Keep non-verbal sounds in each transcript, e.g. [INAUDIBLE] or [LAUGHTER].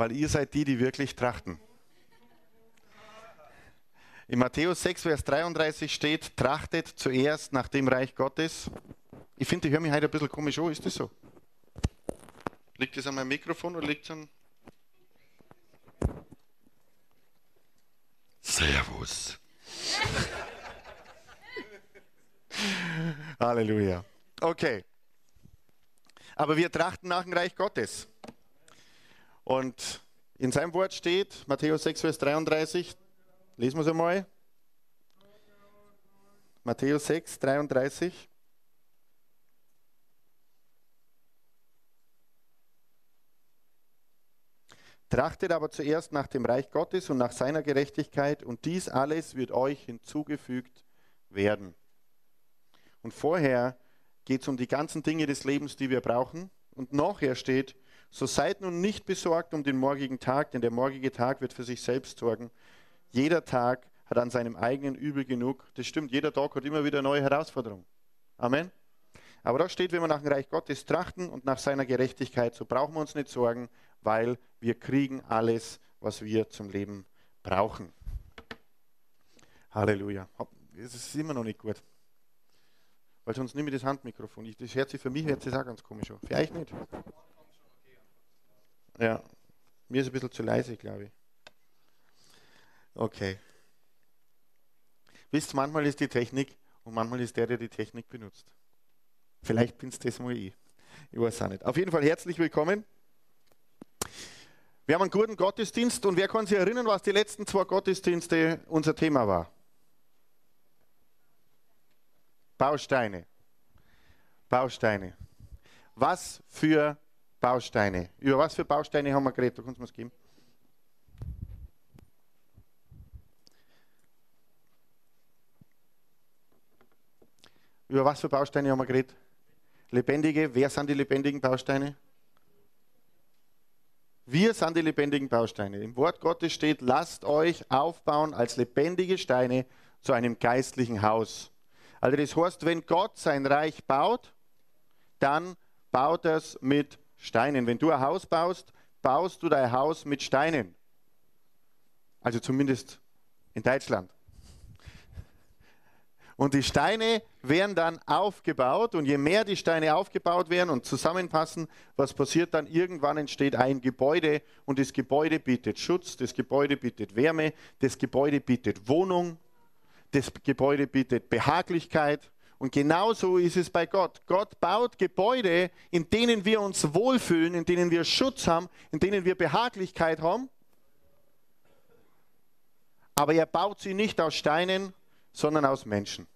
weil ihr seid die, die wirklich trachten. In Matthäus 6, Vers 33 steht, trachtet zuerst nach dem Reich Gottes. Ich finde, ich höre mich heute ein bisschen komisch an, ist das so? Liegt das an meinem Mikrofon oder liegt es an... Servus. [LAUGHS] Halleluja. Okay. Aber wir trachten nach dem Reich Gottes. Und in seinem Wort steht, Matthäus 6, Vers 33, lesen wir es einmal. Matthäus 6, 33. Trachtet aber zuerst nach dem Reich Gottes und nach seiner Gerechtigkeit, und dies alles wird euch hinzugefügt werden. Und vorher geht es um die ganzen Dinge des Lebens, die wir brauchen. Und nachher steht, so seid nun nicht besorgt um den morgigen Tag, denn der morgige Tag wird für sich selbst sorgen. Jeder Tag hat an seinem eigenen Übel genug. Das stimmt, jeder Tag hat immer wieder neue Herausforderung. Amen. Aber da steht, wenn wir nach dem Reich Gottes trachten und nach seiner Gerechtigkeit, so brauchen wir uns nicht sorgen, weil wir kriegen alles, was wir zum Leben brauchen. Halleluja. Es ist immer noch nicht gut. Weil sonst nehme ich das Handmikrofon. Ich, das hört sich für mich hört sich auch ganz komisch an. Euch nicht. Ja, mir ist ein bisschen zu leise, glaube ich. Okay. Wisst, manchmal ist die Technik und manchmal ist der, der die Technik benutzt. Vielleicht bin es das mal ich. Ich weiß auch nicht. Auf jeden Fall herzlich willkommen. Wir haben einen guten Gottesdienst und wer kann sich erinnern, was die letzten zwei Gottesdienste unser Thema war? Bausteine. Bausteine. Was für Bausteine? Über was für Bausteine haben wir geredet? Du kannst mir es geben. Über was für Bausteine haben wir geredet? Lebendige. Wer sind die lebendigen Bausteine? Wir sind die lebendigen Bausteine. Im Wort Gottes steht, lasst euch aufbauen als lebendige Steine zu einem geistlichen Haus. Also das heißt, wenn Gott sein Reich baut, dann baut er es mit Steinen. Wenn du ein Haus baust, baust du dein Haus mit Steinen. Also zumindest in Deutschland. Und die Steine werden dann aufgebaut und je mehr die Steine aufgebaut werden und zusammenpassen, was passiert dann? Irgendwann entsteht ein Gebäude und das Gebäude bietet Schutz, das Gebäude bietet Wärme, das Gebäude bietet Wohnung, das Gebäude bietet Behaglichkeit. Und genauso ist es bei Gott. Gott baut Gebäude, in denen wir uns wohlfühlen, in denen wir Schutz haben, in denen wir Behaglichkeit haben. Aber er baut sie nicht aus Steinen, sondern aus Menschen.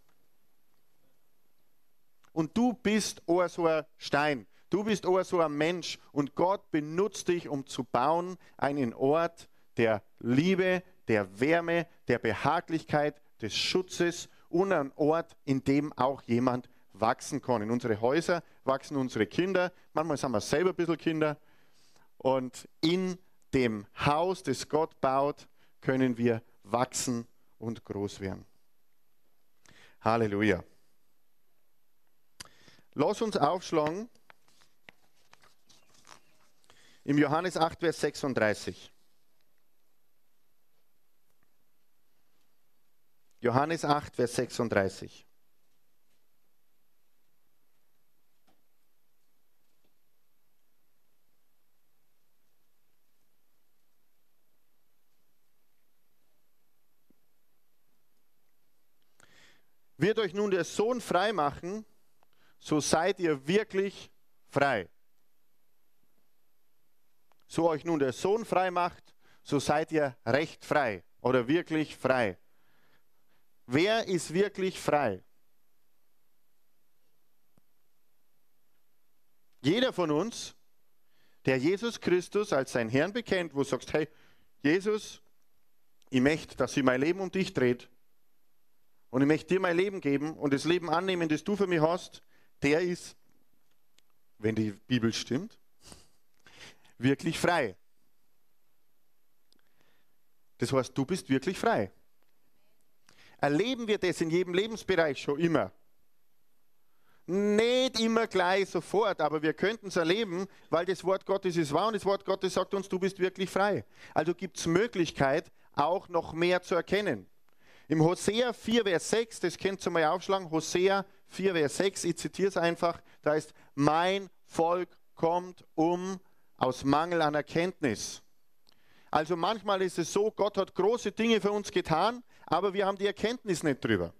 Und du bist auch so ein Stein. Du bist auch so ein Mensch. Und Gott benutzt dich, um zu bauen einen Ort der Liebe, der Wärme, der Behaglichkeit, des Schutzes und ein Ort, in dem auch jemand wachsen kann. In unsere Häuser wachsen unsere Kinder. Manchmal sind wir selber ein bisschen Kinder. Und in dem Haus, das Gott baut, können wir wachsen und groß werden. Halleluja. Lass uns aufschlagen im Johannes 8, Vers 36. Johannes 8, Vers 36. Wird euch nun der Sohn frei machen, so seid ihr wirklich frei. So euch nun der Sohn frei macht, so seid ihr recht frei oder wirklich frei. Wer ist wirklich frei? Jeder von uns, der Jesus Christus als sein Herrn bekennt, wo du sagst, hey, Jesus, ich möchte, dass sich mein Leben um dich dreht und ich möchte dir mein Leben geben und das Leben annehmen, das du für mich hast, der ist, wenn die Bibel stimmt, wirklich frei. Das heißt, du bist wirklich frei erleben wir das in jedem Lebensbereich schon immer. Nicht immer gleich sofort, aber wir könnten es erleben, weil das Wort Gottes ist wahr und das Wort Gottes sagt uns, du bist wirklich frei. Also gibt es Möglichkeit, auch noch mehr zu erkennen. Im Hosea 4, Vers 6, das könnt ihr mal aufschlagen, Hosea 4, Vers 6, ich zitiere es einfach, da heißt, mein Volk kommt um aus Mangel an Erkenntnis. Also manchmal ist es so, Gott hat große Dinge für uns getan, aber wir haben die Erkenntnis nicht drüber.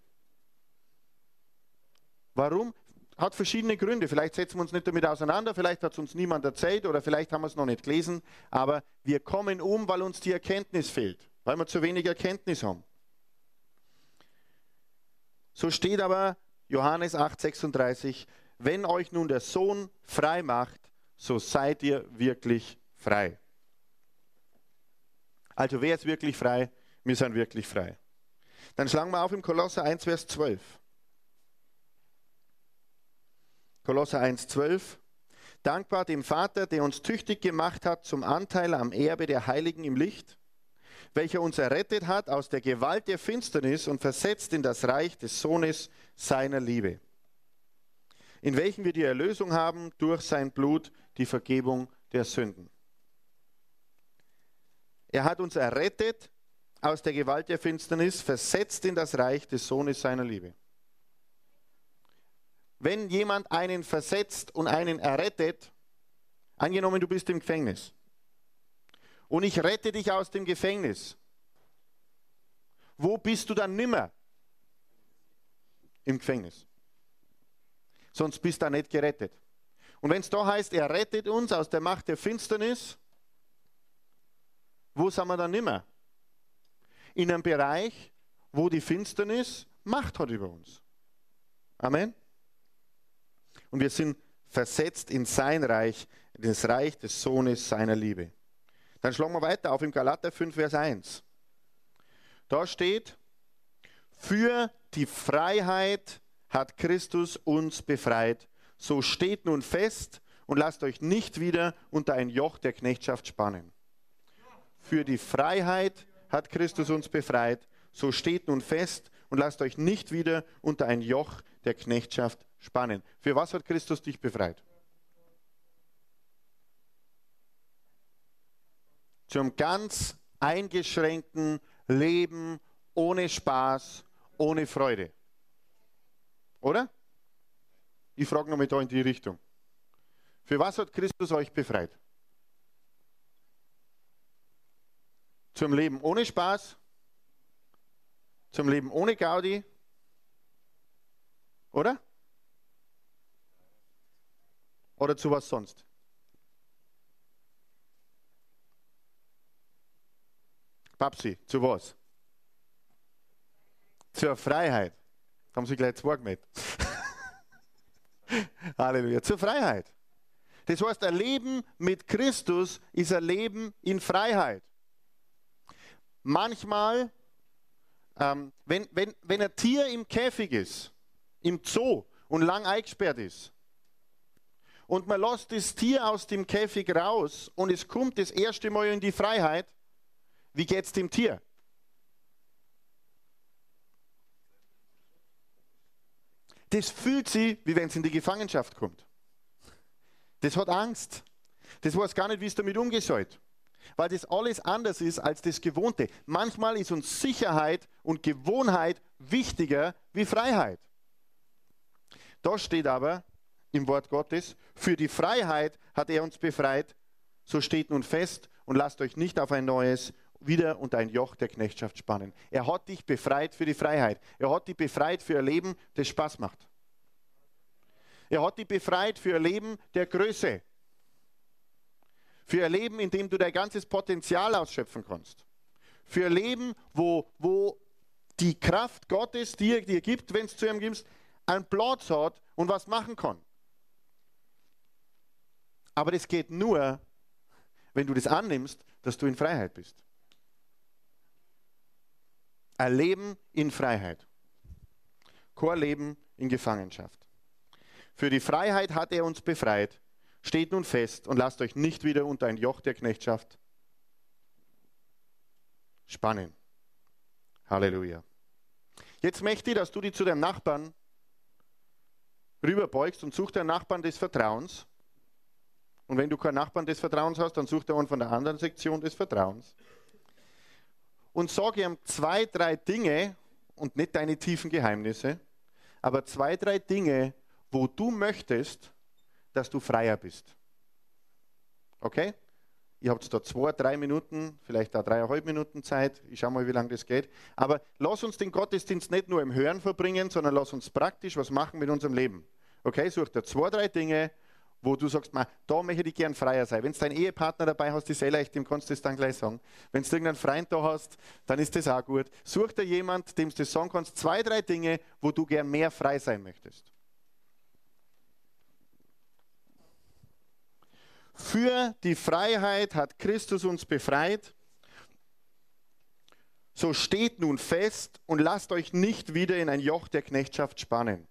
Warum? Hat verschiedene Gründe. Vielleicht setzen wir uns nicht damit auseinander, vielleicht hat es uns niemand erzählt oder vielleicht haben wir es noch nicht gelesen, aber wir kommen um, weil uns die Erkenntnis fehlt, weil wir zu wenig Erkenntnis haben. So steht aber Johannes 8:36, wenn euch nun der Sohn frei macht, so seid ihr wirklich frei. Also wer ist wirklich frei? Wir sind wirklich frei. Dann schlagen wir auf im Kolosser 1, Vers 12. Kolosser 1, 12. Dankbar dem Vater, der uns tüchtig gemacht hat zum Anteil am Erbe der Heiligen im Licht, welcher uns errettet hat aus der Gewalt der Finsternis und versetzt in das Reich des Sohnes seiner Liebe, in welchem wir die Erlösung haben durch sein Blut, die Vergebung der Sünden. Er hat uns errettet aus der Gewalt der Finsternis, versetzt in das Reich des Sohnes seiner Liebe. Wenn jemand einen versetzt und einen errettet, angenommen du bist im Gefängnis und ich rette dich aus dem Gefängnis, wo bist du dann nimmer? Im Gefängnis. Sonst bist du nicht gerettet. Und wenn es da heißt, er rettet uns aus der Macht der Finsternis, wo sind wir dann nimmer? In einem Bereich, wo die Finsternis Macht hat über uns. Amen. Und wir sind versetzt in sein Reich, in das Reich des Sohnes seiner Liebe. Dann schlagen wir weiter auf im Galater 5, Vers 1. Da steht, für die Freiheit hat Christus uns befreit. So steht nun fest und lasst euch nicht wieder unter ein Joch der Knechtschaft spannen. Für die Freiheit hat Christus uns befreit. So steht nun fest und lasst euch nicht wieder unter ein Joch der Knechtschaft spannen. Für was hat Christus dich befreit? Zum ganz eingeschränkten Leben ohne Spaß, ohne Freude. Oder? Ich frage nochmal da in die Richtung. Für was hat Christus euch befreit? Zum Leben ohne Spaß? Zum Leben ohne Gaudi? Oder? Oder zu was sonst? Papsi, zu was? Zur Freiheit. Da haben sie gleich zwei gemeldet. [LAUGHS] Halleluja. Zur Freiheit. Das heißt, ein Leben mit Christus ist ein Leben in Freiheit. Manchmal, ähm, wenn, wenn, wenn ein Tier im Käfig ist, im Zoo und lang eingesperrt ist, und man lässt das Tier aus dem Käfig raus und es kommt das erste Mal in die Freiheit, wie geht es dem Tier? das fühlt sich, wie wenn es in die Gefangenschaft kommt. Das hat Angst. Das weiß gar nicht, wie es damit soll. Weil das alles anders ist als das Gewohnte. Manchmal ist uns Sicherheit und Gewohnheit wichtiger wie Freiheit. Da steht aber im Wort Gottes, für die Freiheit hat er uns befreit, so steht nun fest und lasst euch nicht auf ein neues wieder unter ein Joch der Knechtschaft spannen. Er hat dich befreit für die Freiheit. Er hat dich befreit für ein Leben, das Spaß macht. Er hat dich befreit für ein Leben der Größe. Für ein Leben, in dem du dein ganzes Potenzial ausschöpfen kannst. Für ein Leben, wo, wo die Kraft Gottes dir, dir gibt, wenn es zu ihm gibst, einen Platz hat und was machen kann. Aber das geht nur, wenn du das annimmst, dass du in Freiheit bist. Ein Leben in Freiheit. Kein Leben in Gefangenschaft. Für die Freiheit hat er uns befreit. Steht nun fest und lasst euch nicht wieder unter ein Joch der Knechtschaft spannen. Halleluja. Jetzt möchte ich, dass du dich zu deinem Nachbarn rüberbeugst und such deinen Nachbarn des Vertrauens. Und wenn du keinen Nachbarn des Vertrauens hast, dann such dir einen von der anderen Sektion des Vertrauens. Und sag ihm zwei, drei Dinge und nicht deine tiefen Geheimnisse, aber zwei, drei Dinge, wo du möchtest, dass du freier bist. Okay? Ihr habt da zwei, drei Minuten, vielleicht auch dreieinhalb Minuten Zeit. Ich schau mal, wie lange das geht. Aber lass uns den Gottesdienst nicht nur im Hören verbringen, sondern lass uns praktisch was machen mit unserem Leben. Okay, such dir zwei, drei Dinge, wo du sagst, da möchte ich gern freier sein. Wenn du deinen Ehepartner dabei hast, ist sehr leicht, dem kannst du das dann gleich sagen. Wenn du irgendeinen Freund da hast, dann ist das auch gut. Such dir jemand, dem du das sagen kannst, zwei, drei Dinge, wo du gern mehr frei sein möchtest. Für die Freiheit hat Christus uns befreit. So steht nun fest und lasst euch nicht wieder in ein Joch der Knechtschaft spannen.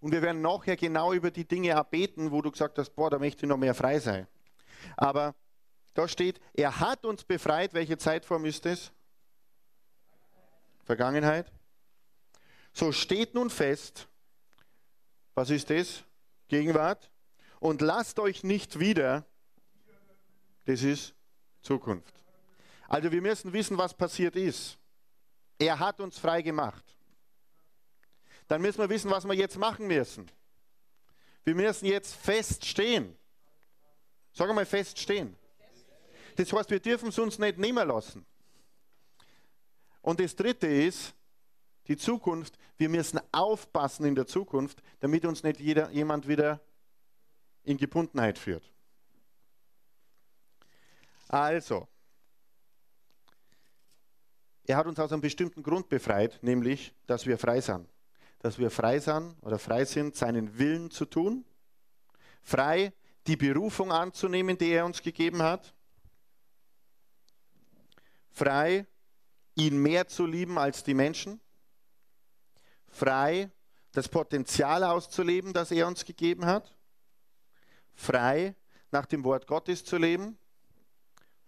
Und wir werden nachher genau über die Dinge erbeten, wo du gesagt hast, boah, da möchte ich noch mehr frei sein. Aber da steht, er hat uns befreit. Welche Zeitform ist es? Vergangenheit. So steht nun fest, was ist das? Gegenwart und lasst euch nicht wieder, das ist Zukunft. Also wir müssen wissen, was passiert ist. Er hat uns frei gemacht. Dann müssen wir wissen, was wir jetzt machen müssen. Wir müssen jetzt feststehen. Sag mal feststehen. Das heißt, wir dürfen es uns nicht nehmen lassen. Und das Dritte ist, die Zukunft. Wir müssen aufpassen in der Zukunft, damit uns nicht jeder, jemand wieder in Gebundenheit führt. Also, er hat uns aus einem bestimmten Grund befreit, nämlich, dass wir frei sind. Dass wir frei sind oder frei sind, seinen Willen zu tun, frei die Berufung anzunehmen, die er uns gegeben hat, frei ihn mehr zu lieben als die Menschen, frei das Potenzial auszuleben, das er uns gegeben hat, frei nach dem Wort Gottes zu leben,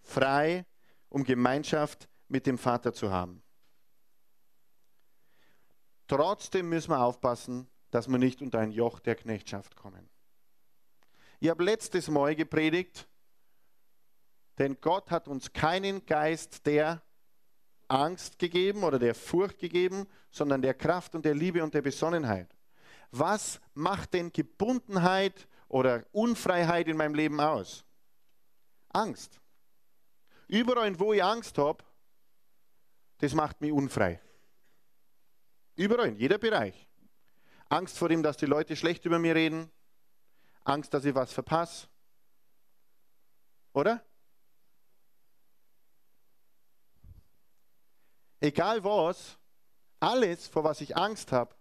frei, um Gemeinschaft mit dem Vater zu haben. Trotzdem müssen wir aufpassen, dass wir nicht unter ein Joch der Knechtschaft kommen. Ich habe letztes Mal gepredigt, denn Gott hat uns keinen Geist der Angst gegeben oder der Furcht gegeben, sondern der Kraft und der Liebe und der Besonnenheit. Was macht denn Gebundenheit oder Unfreiheit in meinem Leben aus? Angst. Überall, wo ich Angst habe, das macht mich unfrei. Überall, in jeder Bereich. Angst vor dem, dass die Leute schlecht über mir reden. Angst, dass ich was verpasse. Oder? Egal was, alles, vor was ich Angst habe,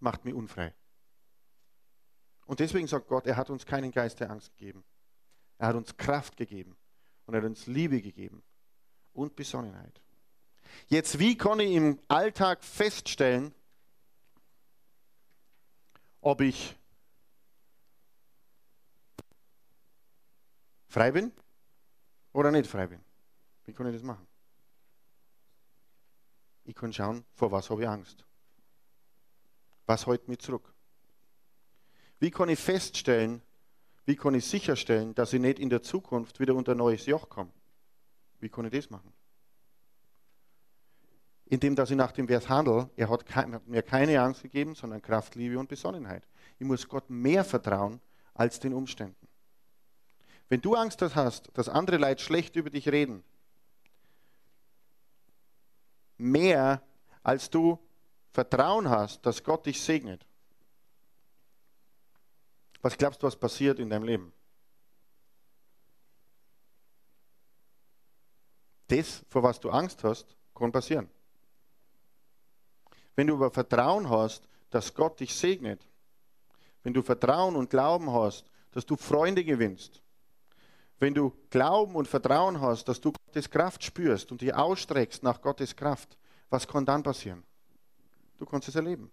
macht mich unfrei. Und deswegen sagt Gott, er hat uns keinen Geist der Angst gegeben. Er hat uns Kraft gegeben und er hat uns Liebe gegeben und Besonnenheit. Jetzt, wie kann ich im Alltag feststellen, ob ich frei bin oder nicht frei bin? Wie kann ich das machen? Ich kann schauen, vor was habe ich Angst. Was hält mich zurück? Wie kann ich feststellen, wie kann ich sicherstellen, dass ich nicht in der Zukunft wieder unter ein neues Joch komme? Wie kann ich das machen? Indem, dass ich nach dem Vers handle, er hat, mir keine Angst gegeben, sondern Kraft, Liebe und Besonnenheit. Ich muss Gott mehr vertrauen als den Umständen. Wenn du Angst hast, dass andere Leute schlecht über dich reden, mehr als du Vertrauen hast, dass Gott dich segnet, was glaubst du, was passiert in deinem Leben? Das, vor was du Angst hast, kann passieren. Wenn du aber Vertrauen hast, dass Gott dich segnet, wenn du Vertrauen und Glauben hast, dass du Freunde gewinnst, wenn du Glauben und Vertrauen hast, dass du Gottes Kraft spürst und dich ausstreckst nach Gottes Kraft, was kann dann passieren? Du kannst es erleben.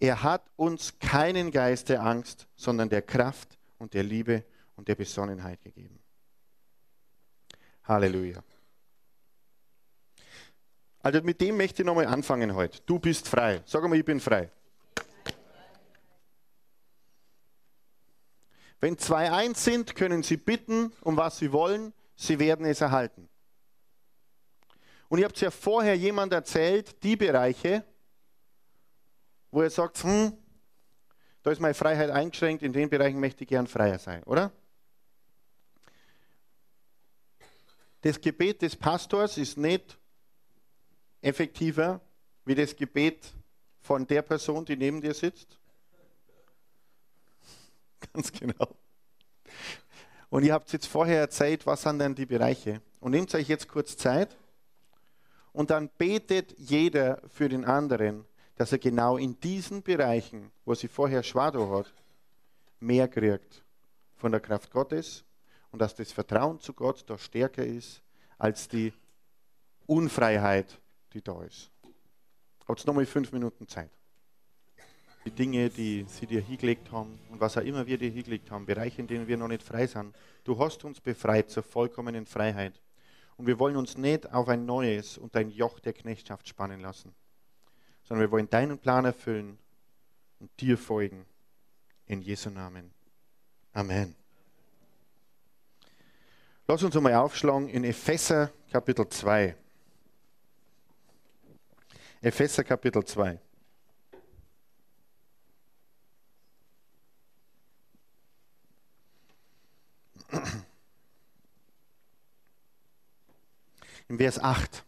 Er hat uns keinen Geist der Angst, sondern der Kraft und der Liebe und der Besonnenheit gegeben. Halleluja. Also mit dem möchte ich nochmal anfangen heute. Du bist frei. Sag mal, ich bin frei. Wenn zwei eins sind, können sie bitten, um was sie wollen, sie werden es erhalten. Und ihr habt ja vorher jemand erzählt, die Bereiche, wo ihr sagt, hm, da ist meine Freiheit eingeschränkt, in den Bereichen möchte ich gern freier sein, oder? Das Gebet des Pastors ist nicht effektiver wie das Gebet von der Person, die neben dir sitzt. [LAUGHS] Ganz genau. Und ihr habt jetzt vorher erzählt, was sind denn die Bereiche? Und nehmt euch jetzt kurz Zeit und dann betet jeder für den anderen, dass er genau in diesen Bereichen, wo sie vorher Schwado hat, mehr kriegt von der Kraft Gottes und dass das Vertrauen zu Gott da stärker ist als die Unfreiheit, die da ist. Habt nochmal fünf Minuten Zeit. Die Dinge, die sie dir hingelegt haben und was auch immer wir dir hingelegt haben, Bereiche, in denen wir noch nicht frei sind. Du hast uns befreit zur vollkommenen Freiheit. Und wir wollen uns nicht auf ein neues und ein Joch der Knechtschaft spannen lassen, sondern wir wollen deinen Plan erfüllen und dir folgen. In Jesu Namen. Amen. Lass uns einmal aufschlagen in Epheser Kapitel 2. Epheser Kapitel 2. im Vers 8.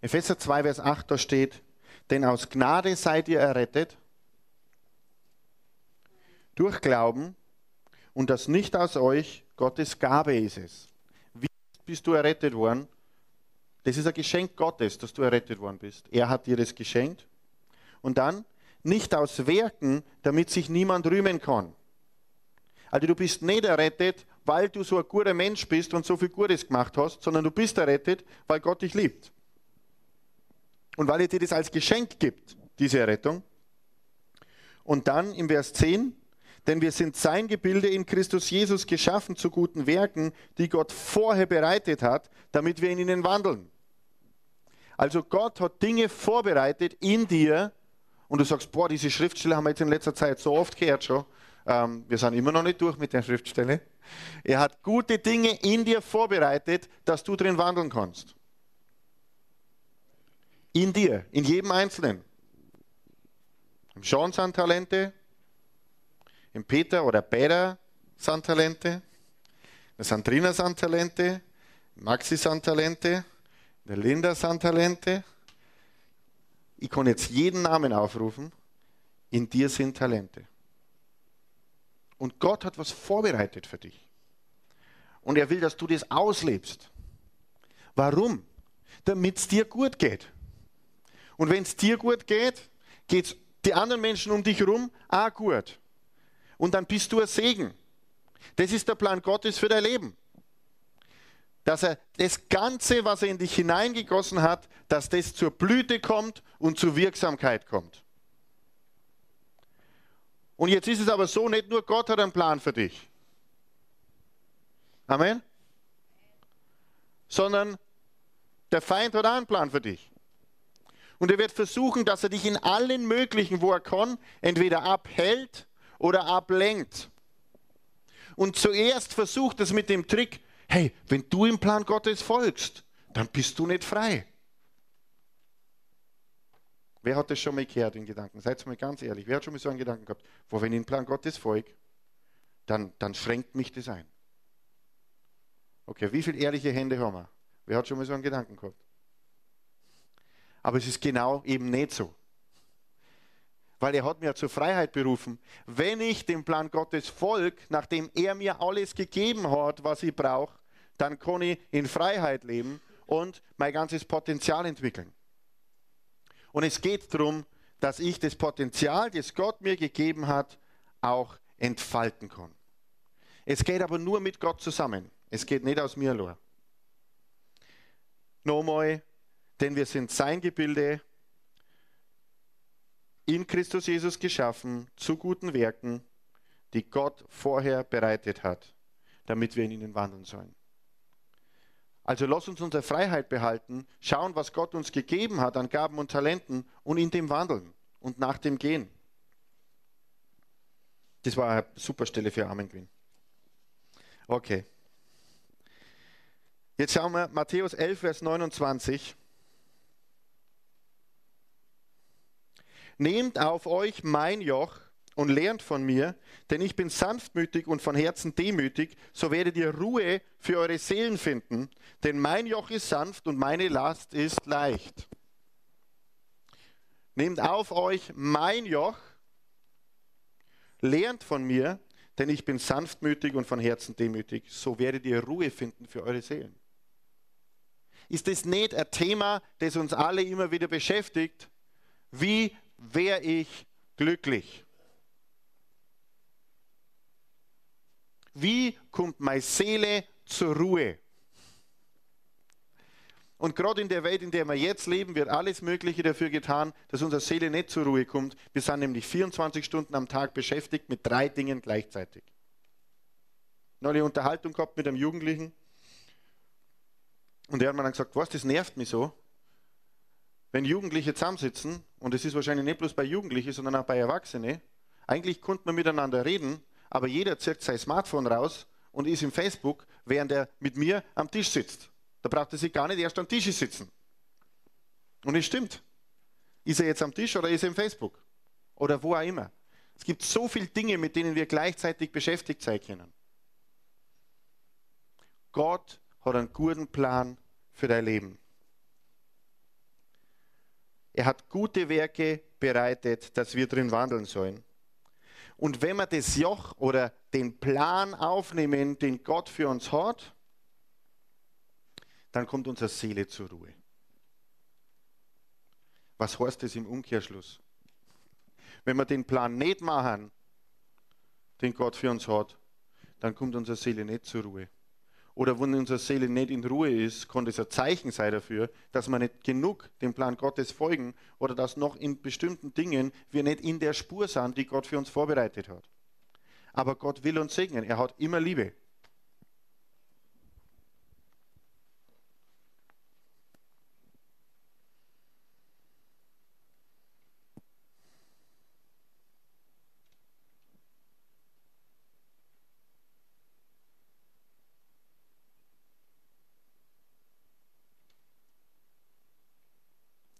Epheser 2, Vers 8, da steht, denn aus Gnade seid ihr errettet, durch Glauben, und das nicht aus euch, Gottes Gabe ist es. Wie bist du errettet worden? Das ist ein Geschenk Gottes, dass du errettet worden bist. Er hat dir das geschenkt. Und dann, nicht aus Werken, damit sich niemand rühmen kann. Also du bist nicht errettet, weil du so ein guter Mensch bist und so viel Gutes gemacht hast, sondern du bist errettet, weil Gott dich liebt. Und weil er dir das als Geschenk gibt, diese Errettung. Und dann im Vers 10, denn wir sind sein Gebilde in Christus Jesus geschaffen zu guten Werken, die Gott vorher bereitet hat, damit wir in ihnen wandeln. Also Gott hat Dinge vorbereitet in dir und du sagst, boah, diese Schriftstelle haben wir jetzt in letzter Zeit so oft gehört schon. Ähm, wir sind immer noch nicht durch mit der Schriftstelle. Er hat gute Dinge in dir vorbereitet, dass du drin wandeln kannst. In dir, in jedem Einzelnen. Im Sean sind Talente, im Peter oder Peter sind Talente, der Sandrina sind Talente, Maxi sind Talente, der Linda sind Talente. Ich kann jetzt jeden Namen aufrufen. In dir sind Talente. Und Gott hat was vorbereitet für dich. Und er will, dass du das auslebst. Warum? Damit es dir gut geht. Und wenn es dir gut geht, geht es die anderen Menschen um dich herum auch gut. Und dann bist du ein Segen. Das ist der Plan Gottes für dein Leben. Dass er das Ganze, was er in dich hineingegossen hat, dass das zur Blüte kommt und zur Wirksamkeit kommt. Und jetzt ist es aber so, nicht nur Gott hat einen Plan für dich. Amen. Sondern der Feind hat auch einen Plan für dich. Und er wird versuchen, dass er dich in allen möglichen, wo er kann, entweder abhält oder ablenkt. Und zuerst versucht es mit dem Trick, hey, wenn du im Plan Gottes folgst, dann bist du nicht frei. Wer hat das schon mal gehört in Gedanken? Seid mal ganz ehrlich. Wer hat schon mal so einen Gedanken gehabt? Wo, wenn ich den Plan Gottes folge, dann, dann schränkt mich das ein. Okay, wie viele ehrliche Hände haben wir? Wer hat schon mal so einen Gedanken gehabt? Aber es ist genau eben nicht so. Weil er hat mir zur Freiheit berufen. Wenn ich dem Plan Gottes folge, nachdem er mir alles gegeben hat, was ich brauche, dann kann ich in Freiheit leben und mein ganzes Potenzial entwickeln. Und es geht darum, dass ich das Potenzial, das Gott mir gegeben hat, auch entfalten kann. Es geht aber nur mit Gott zusammen. Es geht nicht aus mir nur. Nochmal, denn wir sind sein Gebilde, in Christus Jesus geschaffen, zu guten Werken, die Gott vorher bereitet hat, damit wir in ihnen wandeln sollen. Also lass uns unsere Freiheit behalten, schauen, was Gott uns gegeben hat an Gaben und Talenten und in dem wandeln und nach dem gehen. Das war eine super Stelle für Amen Gewinn. Okay. Jetzt schauen wir Matthäus 11, Vers 29. Nehmt auf euch mein Joch und lernt von mir, denn ich bin sanftmütig und von Herzen demütig, so werdet ihr Ruhe für eure Seelen finden, denn mein Joch ist sanft und meine Last ist leicht. Nehmt auf euch mein Joch, lernt von mir, denn ich bin sanftmütig und von Herzen demütig, so werdet ihr Ruhe finden für eure Seelen. Ist das nicht ein Thema, das uns alle immer wieder beschäftigt? Wie wäre ich glücklich? Wie kommt meine Seele zur Ruhe? Und gerade in der Welt, in der wir jetzt leben, wird alles Mögliche dafür getan, dass unsere Seele nicht zur Ruhe kommt. Wir sind nämlich 24 Stunden am Tag beschäftigt mit drei Dingen gleichzeitig. Eine Unterhaltung gehabt mit einem Jugendlichen. Und der hat mir dann gesagt, was, das nervt mich so, wenn Jugendliche zusammensitzen, und es ist wahrscheinlich nicht bloß bei Jugendlichen, sondern auch bei Erwachsenen, eigentlich konnte man miteinander reden, aber jeder zieht sein Smartphone raus und ist im Facebook, während er mit mir am Tisch sitzt. Da braucht er sich gar nicht erst am Tisch sitzen. Und es stimmt. Ist er jetzt am Tisch oder ist er im Facebook? Oder wo auch immer. Es gibt so viele Dinge, mit denen wir gleichzeitig beschäftigt sein können. Gott hat einen guten Plan für dein Leben. Er hat gute Werke bereitet, dass wir drin wandeln sollen. Und wenn wir das Joch oder den Plan aufnehmen, den Gott für uns hat, dann kommt unsere Seele zur Ruhe. Was heißt das im Umkehrschluss? Wenn wir den Plan nicht machen, den Gott für uns hat, dann kommt unsere Seele nicht zur Ruhe oder wenn unsere Seele nicht in Ruhe ist, kann das ein Zeichen sein dafür, dass wir nicht genug dem Plan Gottes folgen oder dass noch in bestimmten Dingen wir nicht in der Spur sind, die Gott für uns vorbereitet hat. Aber Gott will uns segnen. Er hat immer Liebe.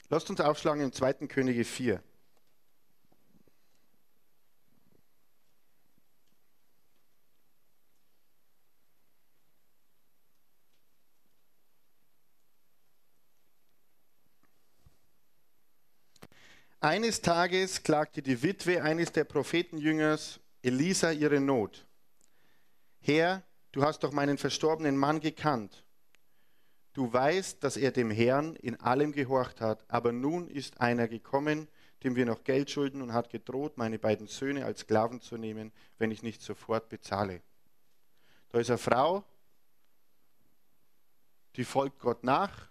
Lasst uns aufschlagen im 2. Könige 4. Eines Tages klagte die Witwe eines der Prophetenjüngers Elisa ihre Not. Herr, du hast doch meinen verstorbenen Mann gekannt Du weißt, dass er dem Herrn in allem gehorcht hat, aber nun ist einer gekommen, dem wir noch Geld schulden und hat gedroht, meine beiden Söhne als Sklaven zu nehmen, wenn ich nicht sofort bezahle. Da ist eine Frau, die folgt Gott nach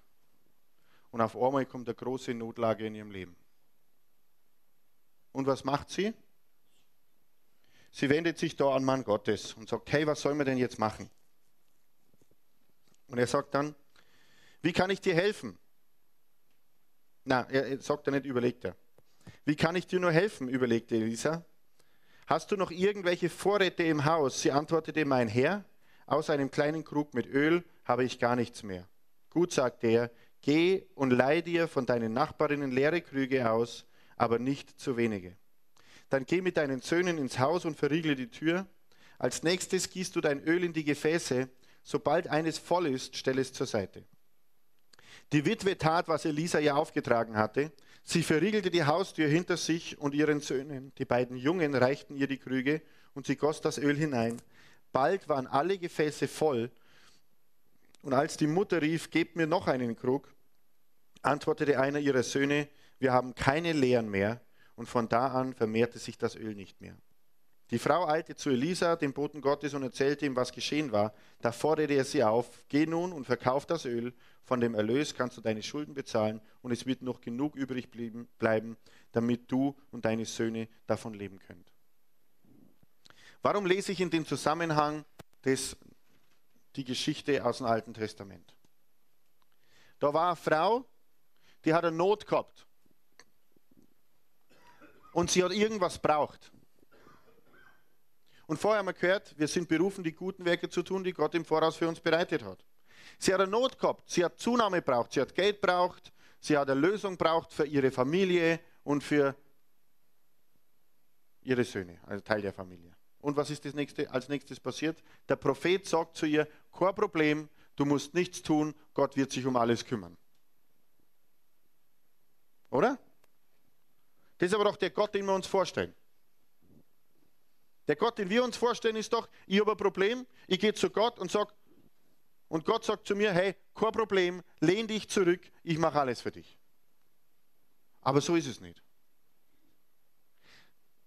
und auf einmal kommt eine große Notlage in ihrem Leben. Und was macht sie? Sie wendet sich da an Mann Gottes und sagt, hey, was sollen wir denn jetzt machen? Und er sagt dann, wie kann ich dir helfen? Na, er sagt er nicht, überlegt er. Wie kann ich dir nur helfen? überlegte Elisa. Hast du noch irgendwelche Vorräte im Haus? Sie antwortete, mein Herr, aus einem kleinen Krug mit Öl habe ich gar nichts mehr. Gut, sagte er, geh und leih dir von deinen Nachbarinnen leere Krüge aus, aber nicht zu wenige. Dann geh mit deinen Söhnen ins Haus und verriegle die Tür. Als nächstes gießt du dein Öl in die Gefäße. Sobald eines voll ist, stell es zur Seite. Die Witwe tat, was Elisa ihr aufgetragen hatte. Sie verriegelte die Haustür hinter sich und ihren Söhnen. Die beiden Jungen reichten ihr die Krüge und sie goss das Öl hinein. Bald waren alle Gefäße voll. Und als die Mutter rief, gebt mir noch einen Krug, antwortete einer ihrer Söhne, wir haben keine leeren mehr. Und von da an vermehrte sich das Öl nicht mehr. Die Frau eilte zu Elisa, dem Boten Gottes, und erzählte ihm, was geschehen war. Da forderte er sie auf, geh nun und verkauf das Öl, von dem Erlös kannst du deine Schulden bezahlen und es wird noch genug übrig bleiben, damit du und deine Söhne davon leben könnt. Warum lese ich in dem Zusammenhang des, die Geschichte aus dem Alten Testament? Da war eine Frau, die hat eine Not gehabt. Und sie hat irgendwas braucht. Und vorher haben wir gehört, wir sind berufen, die guten Werke zu tun, die Gott im Voraus für uns bereitet hat. Sie hat eine Not gehabt, sie hat Zunahme braucht, sie hat Geld braucht, sie hat eine Lösung braucht für ihre Familie und für ihre Söhne, also Teil der Familie. Und was ist das nächste, als nächstes passiert? Der Prophet sagt zu ihr, kein Problem, du musst nichts tun, Gott wird sich um alles kümmern. Oder? Das ist aber doch der Gott, den wir uns vorstellen. Der Gott, den wir uns vorstellen, ist doch, ich habe ein Problem, ich gehe zu Gott und sage, und Gott sagt zu mir, hey, kein Problem, lehn dich zurück, ich mache alles für dich. Aber so ist es nicht.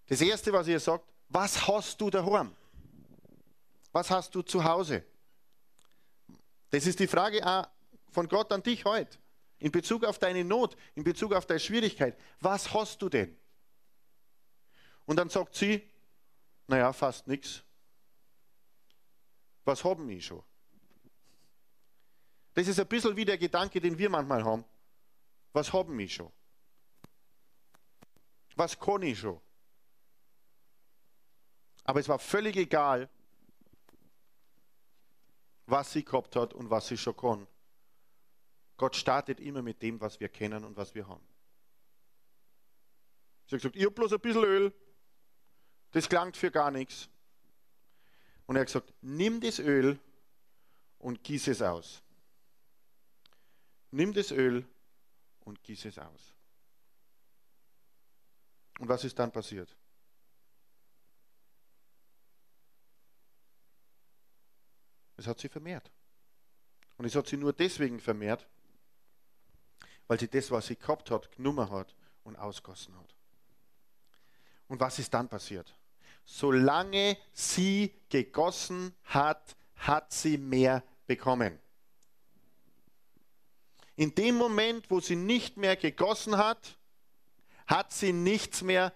Das Erste, was ihr sagt, was hast du daheim? Was hast du zu Hause? Das ist die Frage von Gott an dich heute. In Bezug auf deine Not, in Bezug auf deine Schwierigkeit. Was hast du denn? Und dann sagt sie, naja, fast nichts. Was haben wir schon? Das ist ein bisschen wie der Gedanke, den wir manchmal haben. Was haben wir schon? Was kann ich schon? Aber es war völlig egal, was sie gehabt hat und was sie schon kann. Gott startet immer mit dem, was wir kennen und was wir haben. Sie hat gesagt, ich habe bloß ein bisschen Öl. Das klangt für gar nichts. Und er hat gesagt, nimm das Öl und gieß es aus. Nimm das Öl und gieß es aus. Und was ist dann passiert? Es hat sie vermehrt. Und es hat sie nur deswegen vermehrt, weil sie das, was sie gehabt hat, genommen hat und ausgossen hat. Und was ist dann passiert? Solange sie gegossen hat, hat sie mehr bekommen. In dem Moment, wo sie nicht mehr gegossen hat, hat sie nichts mehr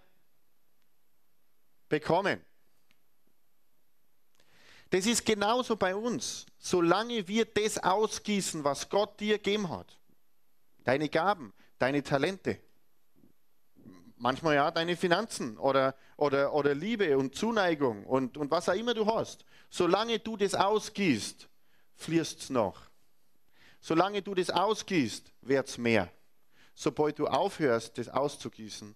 bekommen. Das ist genauso bei uns. Solange wir das ausgießen, was Gott dir gegeben hat, deine Gaben, deine Talente, manchmal ja deine Finanzen oder, oder, oder Liebe und Zuneigung und, und was auch immer du hast. Solange du das ausgießt, fließt es noch. Solange du das ausgießt, wird es mehr. Sobald du aufhörst, das auszugießen,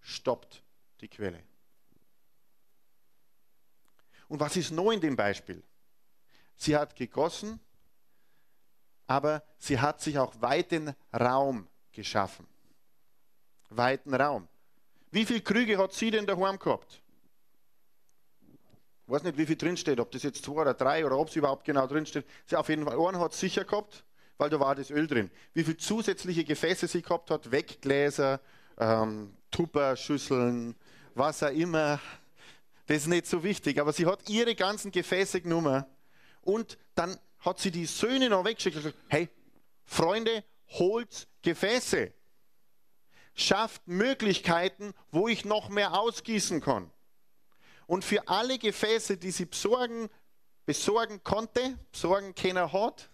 stoppt die Quelle. Und was ist noch in dem Beispiel? Sie hat gegossen, aber sie hat sich auch weiten Raum geschaffen weiten Raum. Wie viele Krüge hat sie denn daheim gehabt? Ich weiß nicht, wie viel drinsteht, ob das jetzt zwei oder drei oder ob es überhaupt genau drinsteht. Sie auf jeden Fall, einen hat sicher gehabt, weil da war das Öl drin. Wie viele zusätzliche Gefäße sie gehabt hat, Weggläser, ähm, Tupper-Schüsseln, was auch immer, das ist nicht so wichtig. Aber sie hat ihre ganzen Gefäße genommen und dann hat sie die Söhne noch weggeschickt und gesagt, hey, Freunde, holt Gefäße schafft Möglichkeiten, wo ich noch mehr ausgießen kann. Und für alle Gefäße, die sie besorgen, besorgen konnte, besorgen keiner hat,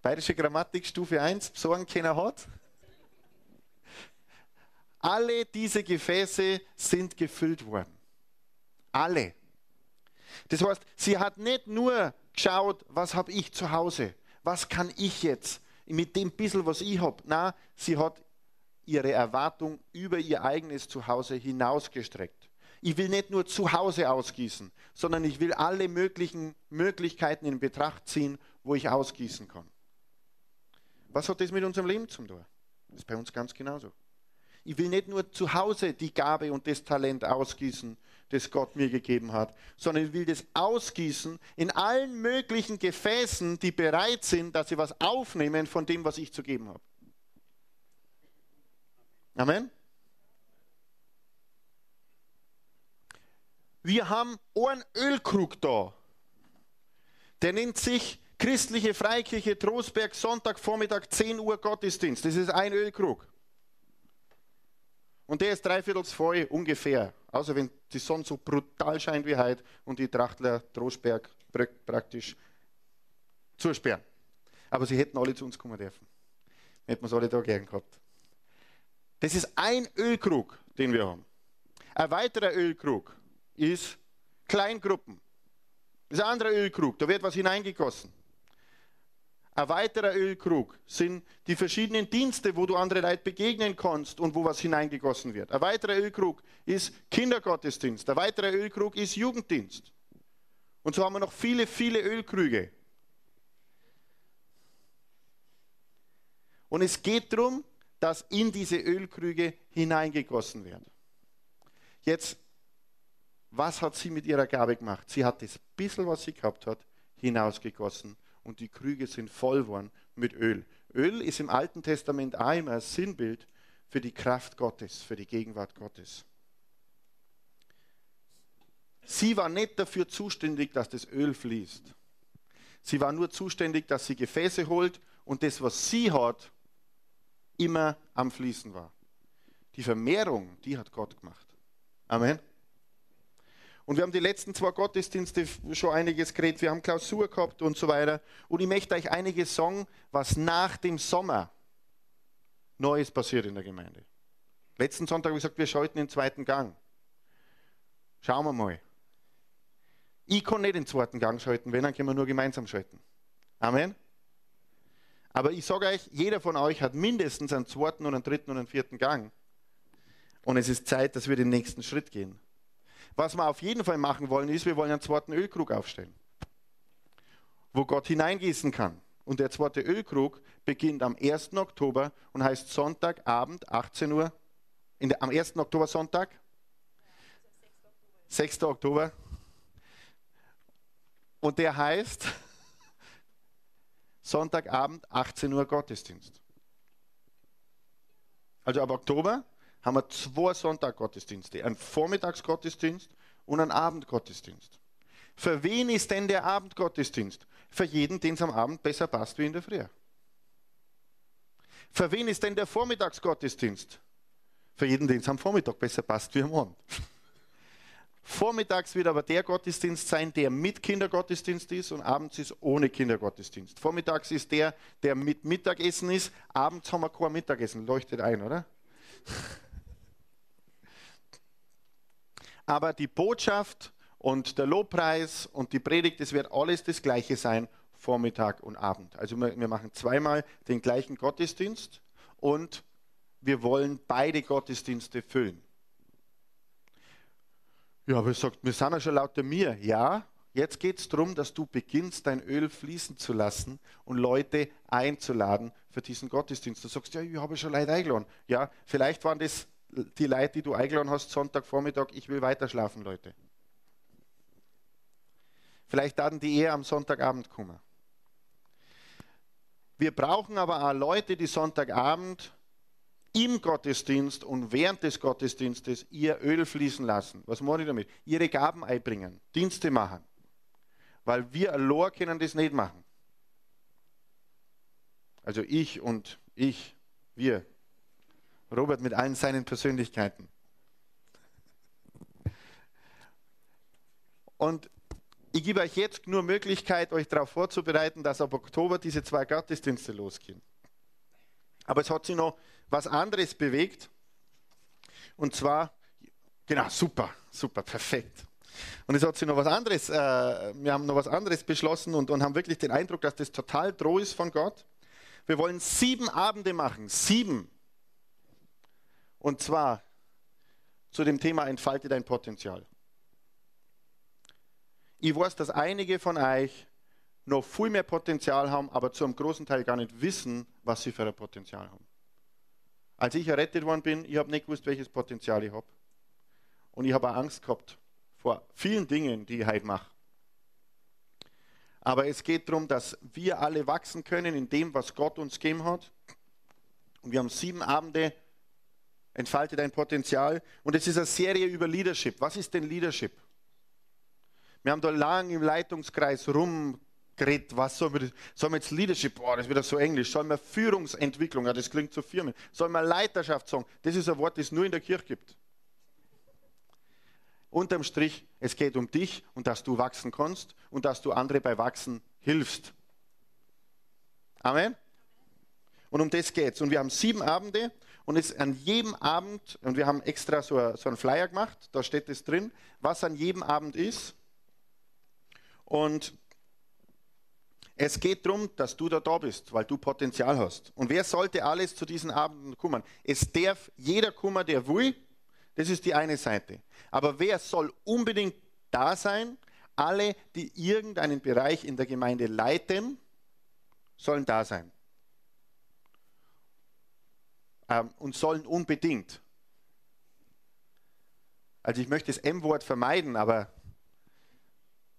bayerische Grammatik Stufe 1, besorgen keiner hat, alle diese Gefäße sind gefüllt worden. Alle. Das heißt, sie hat nicht nur geschaut, was habe ich zu Hause, was kann ich jetzt, mit dem bisschen, was ich habe. Na, sie hat ihre Erwartung über ihr eigenes Zuhause hinausgestreckt. Ich will nicht nur zu Hause ausgießen, sondern ich will alle möglichen Möglichkeiten in Betracht ziehen, wo ich ausgießen kann. Was hat das mit unserem Leben zu tun? Das ist bei uns ganz genauso. Ich will nicht nur zu Hause die Gabe und das Talent ausgießen, das Gott mir gegeben hat, sondern ich will das ausgießen in allen möglichen Gefäßen, die bereit sind, dass sie was aufnehmen von dem, was ich zu geben habe. Amen. Wir haben einen Ölkrug da. Der nennt sich Christliche Freikirche Trostberg, Sonntagvormittag, 10 Uhr Gottesdienst. Das ist ein Ölkrug. Und der ist dreiviertel voll ungefähr. Außer wenn die Sonne so brutal scheint wie heute und die Trachtler Trostberg praktisch zusperren. Aber sie hätten alle zu uns kommen dürfen. Hätten wir es alle da gern gehabt. Das ist ein Ölkrug, den wir haben. Ein weiterer Ölkrug ist Kleingruppen. Das ist ein anderer Ölkrug, da wird was hineingegossen. Ein weiterer Ölkrug sind die verschiedenen Dienste, wo du andere Leute begegnen kannst und wo was hineingegossen wird. Ein weiterer Ölkrug ist Kindergottesdienst. Ein weiterer Ölkrug ist Jugenddienst. Und so haben wir noch viele, viele Ölkrüge. Und es geht darum, dass in diese Ölkrüge hineingegossen wird. Jetzt, was hat sie mit ihrer Gabe gemacht? Sie hat das bisschen, was sie gehabt hat, hinausgegossen und die Krüge sind voll geworden mit Öl. Öl ist im Alten Testament immer ein Sinnbild für die Kraft Gottes, für die Gegenwart Gottes. Sie war nicht dafür zuständig, dass das Öl fließt. Sie war nur zuständig, dass sie Gefäße holt und das, was sie hat, immer am Fließen war. Die Vermehrung, die hat Gott gemacht. Amen. Und wir haben die letzten zwei Gottesdienste schon einiges geredet. Wir haben Klausur gehabt und so weiter. Und ich möchte euch einiges sagen, was nach dem Sommer Neues passiert in der Gemeinde. Letzten Sonntag habe ich gesagt, wir schalten den zweiten Gang. Schauen wir mal. Ich kann nicht den zweiten Gang schalten, wenn, dann können wir nur gemeinsam schalten. Amen. Aber ich sage euch, jeder von euch hat mindestens einen zweiten und einen dritten und einen vierten Gang. Und es ist Zeit, dass wir den nächsten Schritt gehen. Was wir auf jeden Fall machen wollen, ist, wir wollen einen zweiten Ölkrug aufstellen, wo Gott hineingießen kann. Und der zweite Ölkrug beginnt am 1. Oktober und heißt Sonntagabend, 18 Uhr. Der, am 1. Oktober Sonntag? 6. Oktober. Und der heißt Sonntagabend, 18 Uhr Gottesdienst. Also ab Oktober haben wir zwei Sonntaggottesdienste, einen Vormittagsgottesdienst und einen Abendgottesdienst. Für wen ist denn der Abendgottesdienst? Für jeden, den es am Abend besser passt wie in der Früh. Für wen ist denn der Vormittagsgottesdienst? Für jeden, den es am Vormittag besser passt wie am Abend. [LAUGHS] Vormittags wird aber der Gottesdienst sein, der mit Kindergottesdienst ist und abends ist ohne Kindergottesdienst. Vormittags ist der, der mit Mittagessen ist, abends haben wir kein Mittagessen. Leuchtet ein, oder? [LAUGHS] Aber die Botschaft und der Lobpreis und die Predigt, es wird alles das Gleiche sein, Vormittag und Abend. Also wir, machen zweimal den gleichen Gottesdienst und wir wollen beide Gottesdienste füllen. Ja, aber sagt, wir sind ja schon lauter mir. Ja, jetzt geht es darum, dass du beginnst, dein Öl fließen zu lassen und Leute einzuladen für diesen Gottesdienst. Du sagst, ja, ich habe schon Leute eingeladen. Ja, vielleicht waren das die Leute, die du eingeladen hast, Sonntagvormittag, ich will weiter schlafen, Leute. Vielleicht werden die eher am Sonntagabend kommen. Wir brauchen aber auch Leute, die Sonntagabend im Gottesdienst und während des Gottesdienstes ihr Öl fließen lassen. Was meine ich damit? Ihre Gaben einbringen, Dienste machen. Weil wir allein können das nicht machen. Also ich und ich, wir. Robert mit allen seinen Persönlichkeiten. Und ich gebe euch jetzt nur Möglichkeit, euch darauf vorzubereiten, dass ab Oktober diese zwei Gottesdienste losgehen. Aber es hat sich noch was anderes bewegt. Und zwar, genau, super, super, perfekt. Und es hat sich noch was anderes, äh, wir haben noch was anderes beschlossen und, und haben wirklich den Eindruck, dass das total droh ist von Gott. Wir wollen sieben Abende machen, sieben. Und zwar zu dem Thema Entfalte dein Potenzial. Ich weiß, dass einige von euch noch viel mehr Potenzial haben, aber zu einem großen Teil gar nicht wissen, was sie für ein Potenzial haben. Als ich errettet worden bin, ich habe nicht gewusst, welches Potenzial ich habe. Und ich habe Angst gehabt vor vielen Dingen, die ich heute mache. Aber es geht darum, dass wir alle wachsen können in dem, was Gott uns gegeben hat. Und wir haben sieben Abende, entfalte dein Potenzial. Und es ist eine Serie über Leadership. Was ist denn Leadership? Wir haben da lang im Leitungskreis rumgeredet, was soll man, soll man jetzt Leadership, boah, das ist wieder so englisch, soll man Führungsentwicklung, ja, das klingt so Firmen, soll man Leiterschaft sagen, das ist ein Wort, das es nur in der Kirche gibt. Unterm Strich, es geht um dich und dass du wachsen kannst und dass du andere bei Wachsen hilfst. Amen. Und um das geht's. Und wir haben sieben Abende und es an jedem Abend, und wir haben extra so, so einen Flyer gemacht, da steht es drin, was an jedem Abend ist. Und es geht darum, dass du da, da bist, weil du Potenzial hast. Und wer sollte alles zu diesen Abenden kommen? Es darf jeder kommen, der will. Das ist die eine Seite. Aber wer soll unbedingt da sein? Alle, die irgendeinen Bereich in der Gemeinde leiten, sollen da sein. Ähm, und sollen unbedingt. Also ich möchte das M-Wort vermeiden, aber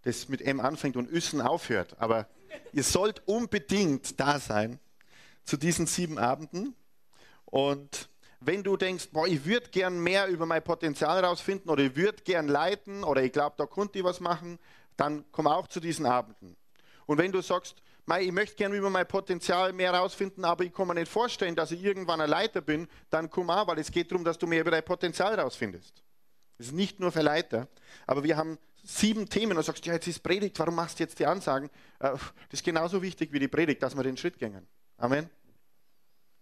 das mit M anfängt und Üssen aufhört. Aber ihr sollt unbedingt da sein zu diesen sieben Abenden. Und wenn du denkst, boah, ich würde gern mehr über mein Potenzial herausfinden oder ich würde gern leiten oder ich glaube, da konnte ich was machen, dann komm auch zu diesen Abenden. Und wenn du sagst, ich möchte gerne über mein Potenzial mehr herausfinden, aber ich kann mir nicht vorstellen, dass ich irgendwann ein Leiter bin, dann komm auch, weil es geht darum, dass du mehr über dein Potenzial herausfindest. Das ist nicht nur für Leiter, aber wir haben sieben Themen und sagst, ja, jetzt ist Predigt, warum machst du jetzt die Ansagen? Äh, das ist genauso wichtig wie die Predigt, dass wir den Schritt gehen. Amen.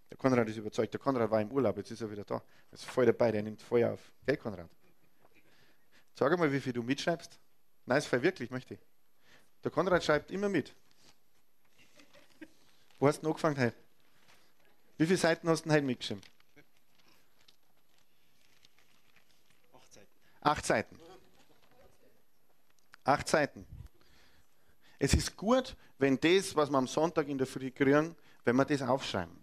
Der Konrad ist überzeugt, der Konrad war im Urlaub, jetzt ist er wieder da. Er ist voll dabei, der nimmt Feuer auf. Gell, Konrad? Sag mal, wie viel du mitschreibst. Nein, es war wirklich, möchte ich. Der Konrad schreibt immer mit. Wo hast du denn angefangen heute? Wie viele Seiten hast du denn heute mitgeschrieben? Acht Seiten. Acht Seiten. Acht Seiten. Es ist gut, wenn das, was wir am Sonntag in der Früh kriegen, wenn wir das aufschreiben.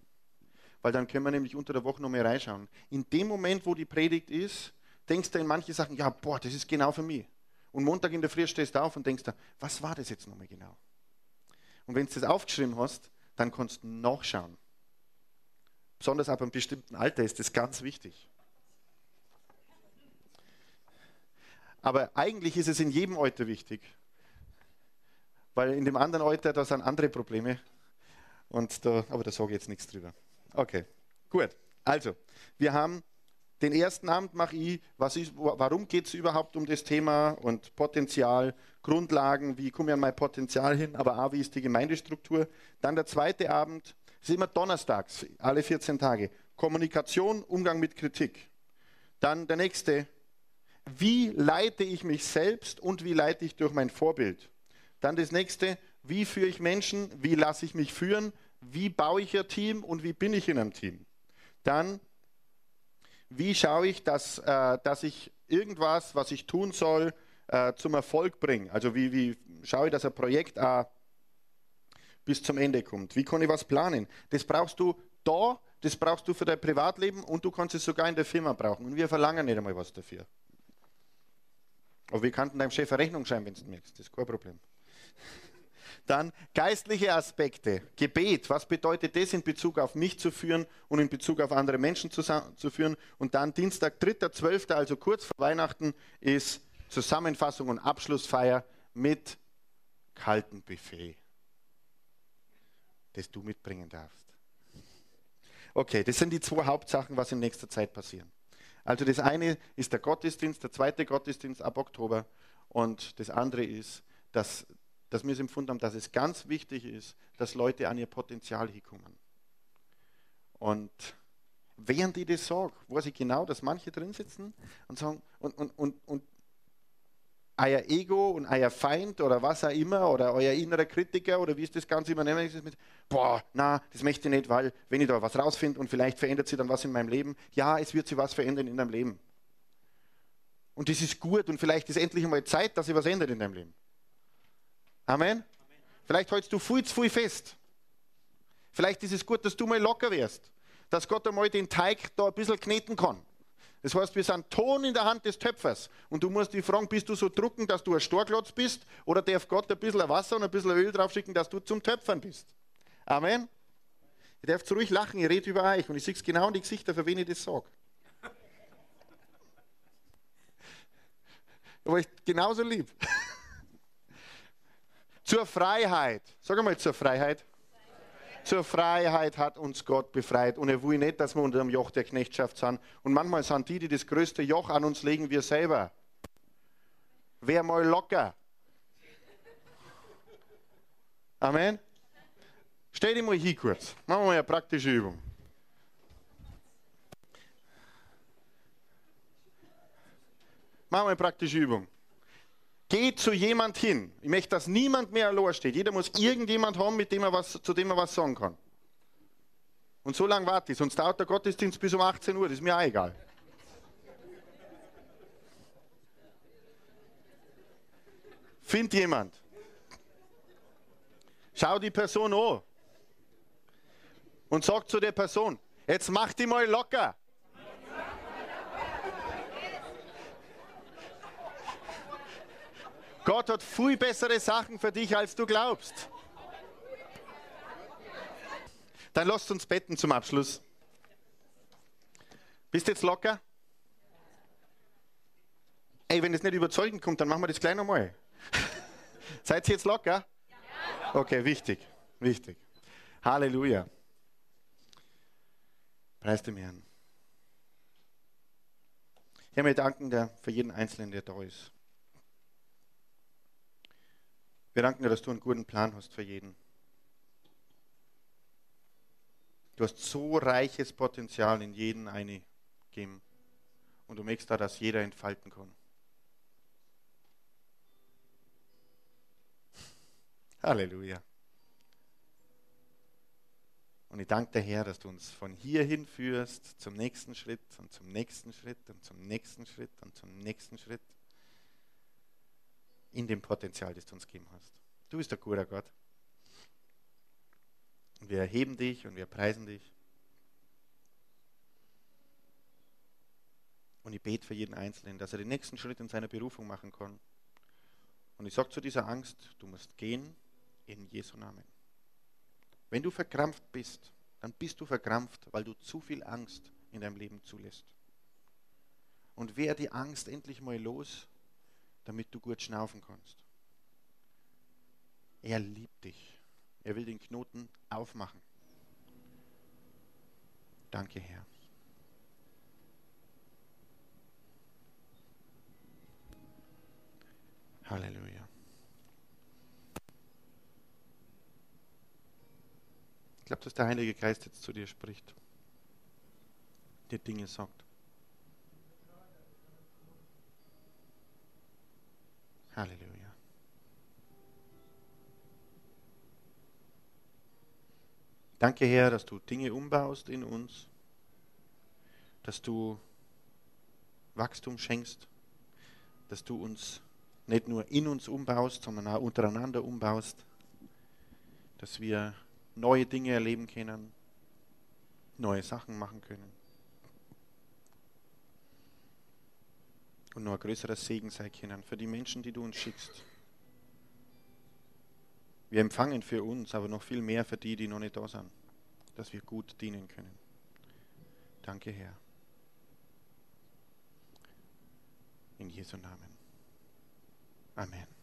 Weil dann können wir nämlich unter der Woche noch mehr reinschauen. In dem Moment, wo die Predigt ist, denkst du in manche Sachen, ja, boah, das ist genau für mich. Und Montag in der Früh stehst du auf und denkst da, was war das jetzt nochmal genau? Und wenn du das aufgeschrieben hast, dann kannst du nachschauen. Besonders ab einem bestimmten Alter ist das ganz wichtig. Aber eigentlich ist es in jedem Alter wichtig. Weil in dem anderen Alter, da sind andere Probleme. Und da, aber da sage ich jetzt nichts drüber. Okay, gut. Also, wir haben den ersten Abend mache ich, was ist, warum geht es überhaupt um das Thema und Potenzial, Grundlagen, wie komme ich an mein Potenzial hin, aber auch wie ist die Gemeindestruktur. Dann der zweite Abend, ist immer donnerstags, alle 14 Tage. Kommunikation, Umgang mit Kritik. Dann der nächste, wie leite ich mich selbst und wie leite ich durch mein Vorbild? Dann das nächste, wie führe ich Menschen, wie lasse ich mich führen, wie baue ich ein Team und wie bin ich in einem Team? Dann, wie schaue ich, dass, äh, dass ich irgendwas, was ich tun soll, äh, zum Erfolg bringe? Also wie, wie schaue ich, dass ein Projekt äh, bis zum Ende kommt? Wie kann ich was planen? Das brauchst du da, das brauchst du für dein Privatleben und du kannst es sogar in der Firma brauchen. Und wir verlangen nicht einmal was dafür. Aber wir könnten deinem Chef eine Rechnung schreiben, wenn du merkst. Das ist kein Problem. Dann geistliche Aspekte. Gebet. Was bedeutet das in Bezug auf mich zu führen und in Bezug auf andere Menschen zu, führen? Und dann Dienstag, 3.12., also kurz vor Weihnachten, ist Zusammenfassung und Abschlussfeier mit kaltem Buffet, das du mitbringen darfst. Okay, das sind die zwei Hauptsachen, was in nächster Zeit passieren. Also das eine ist der Gottesdienst, der zweite Gottesdienst ab Oktober und das andere ist, dass, dass wir es empfunden haben, dass es ganz wichtig ist, dass Leute an ihr Potenzial hinkommen. Und während ich das sage, weiß ich genau, dass manche drin sitzen und sagen, und, und, und, und euer Ego und euer Feind oder was auch immer oder euer innerer Kritiker oder wie ist das Ganze immer nennen, boah, na, das möchte ich nicht, weil wenn ich da was rausfinde und vielleicht verändert sich dann was in meinem Leben, ja, es wird sich was verändern in deinem Leben. Und das ist gut und vielleicht ist endlich einmal Zeit, dass sich was ändert in deinem Leben. Amen. Vielleicht hältst du viel zu viel fest. Vielleicht ist es gut, dass du mal locker wirst, dass Gott einmal den Teig da ein bisschen kneten kann. Das heißt, wir sind Ton in der Hand des Töpfers. Und du musst dich fragen, bist du so drucken, dass du ein Storklotz bist? Oder darf Gott ein bisschen Wasser und ein bisschen Öl draufschicken, dass du zum Töpfern bist? Amen. Ihr dürft ruhig lachen, ich rede über euch und ich sehe es genau in die Gesichter, für wen ich das sage. Aber ich genauso lieb. [LAUGHS] zur Freiheit. Sag einmal zur Freiheit. Zur Freiheit hat uns Gott befreit. Und er will nicht, dass wir unter dem Joch der Knechtschaft sind. Und manchmal sind die, die das größte Joch an uns legen, wir selber. Wer mal locker. Amen. Stell dich mal hin kurz. Machen wir mal eine praktische Übung. Machen wir eine praktische Übung. Geh zu jemand hin. Ich möchte, dass niemand mehr allein steht. Jeder muss irgendjemand haben, mit dem er was, zu dem er was sagen kann. Und so lange warte ich, sonst dauert der Gottesdienst bis um 18 Uhr, das ist mir auch egal. Find jemand. Schau die Person an. Und sag zu der Person, jetzt mach die mal locker. Gott hat viel bessere Sachen für dich, als du glaubst. Dann lasst uns betten zum Abschluss. Bist jetzt locker? Ey, wenn es nicht überzeugend kommt, dann machen wir das gleich nochmal. [LAUGHS] Seid ihr jetzt locker? Okay, wichtig, wichtig. Halleluja. Preis dem Herrn. Herr, wir danken dir für jeden Einzelnen, der da ist. Wir danken dir, dass du einen guten Plan hast für jeden. Du hast so reiches Potenzial in jeden eingegeben. Und du möchtest da, dass jeder entfalten kann. [LAUGHS] Halleluja. Und ich danke dir, Herr, dass du uns von hier hinführst zum nächsten Schritt und zum nächsten Schritt und zum nächsten Schritt und zum nächsten Schritt in dem Potenzial, das du uns gegeben hast. Du bist ein guter Gott. Und wir erheben dich und wir preisen dich. Und ich bete für jeden Einzelnen, dass er den nächsten Schritt in seiner Berufung machen kann. Und ich sage zu dieser Angst, du musst gehen in Jesu Namen. Wenn du verkrampft bist, dann bist du verkrampft, weil du zu viel Angst in deinem Leben zulässt. Und wer die Angst endlich mal los damit du gut schnaufen kannst. Er liebt dich. Er will den Knoten aufmachen. Danke, Herr. Halleluja. Ich glaube, dass der Heilige Geist jetzt zu dir spricht, dir Dinge sagt. Halleluja. Danke, Herr, dass du Dinge umbaust in uns, dass du Wachstum schenkst, dass du uns nicht nur in uns umbaust, sondern auch untereinander umbaust, dass wir neue Dinge erleben können, neue Sachen machen können. Und noch ein größerer Segen sein können für die Menschen, die du uns schickst. Wir empfangen für uns, aber noch viel mehr für die, die noch nicht da sind, dass wir gut dienen können. Danke, Herr. In Jesu Namen. Amen.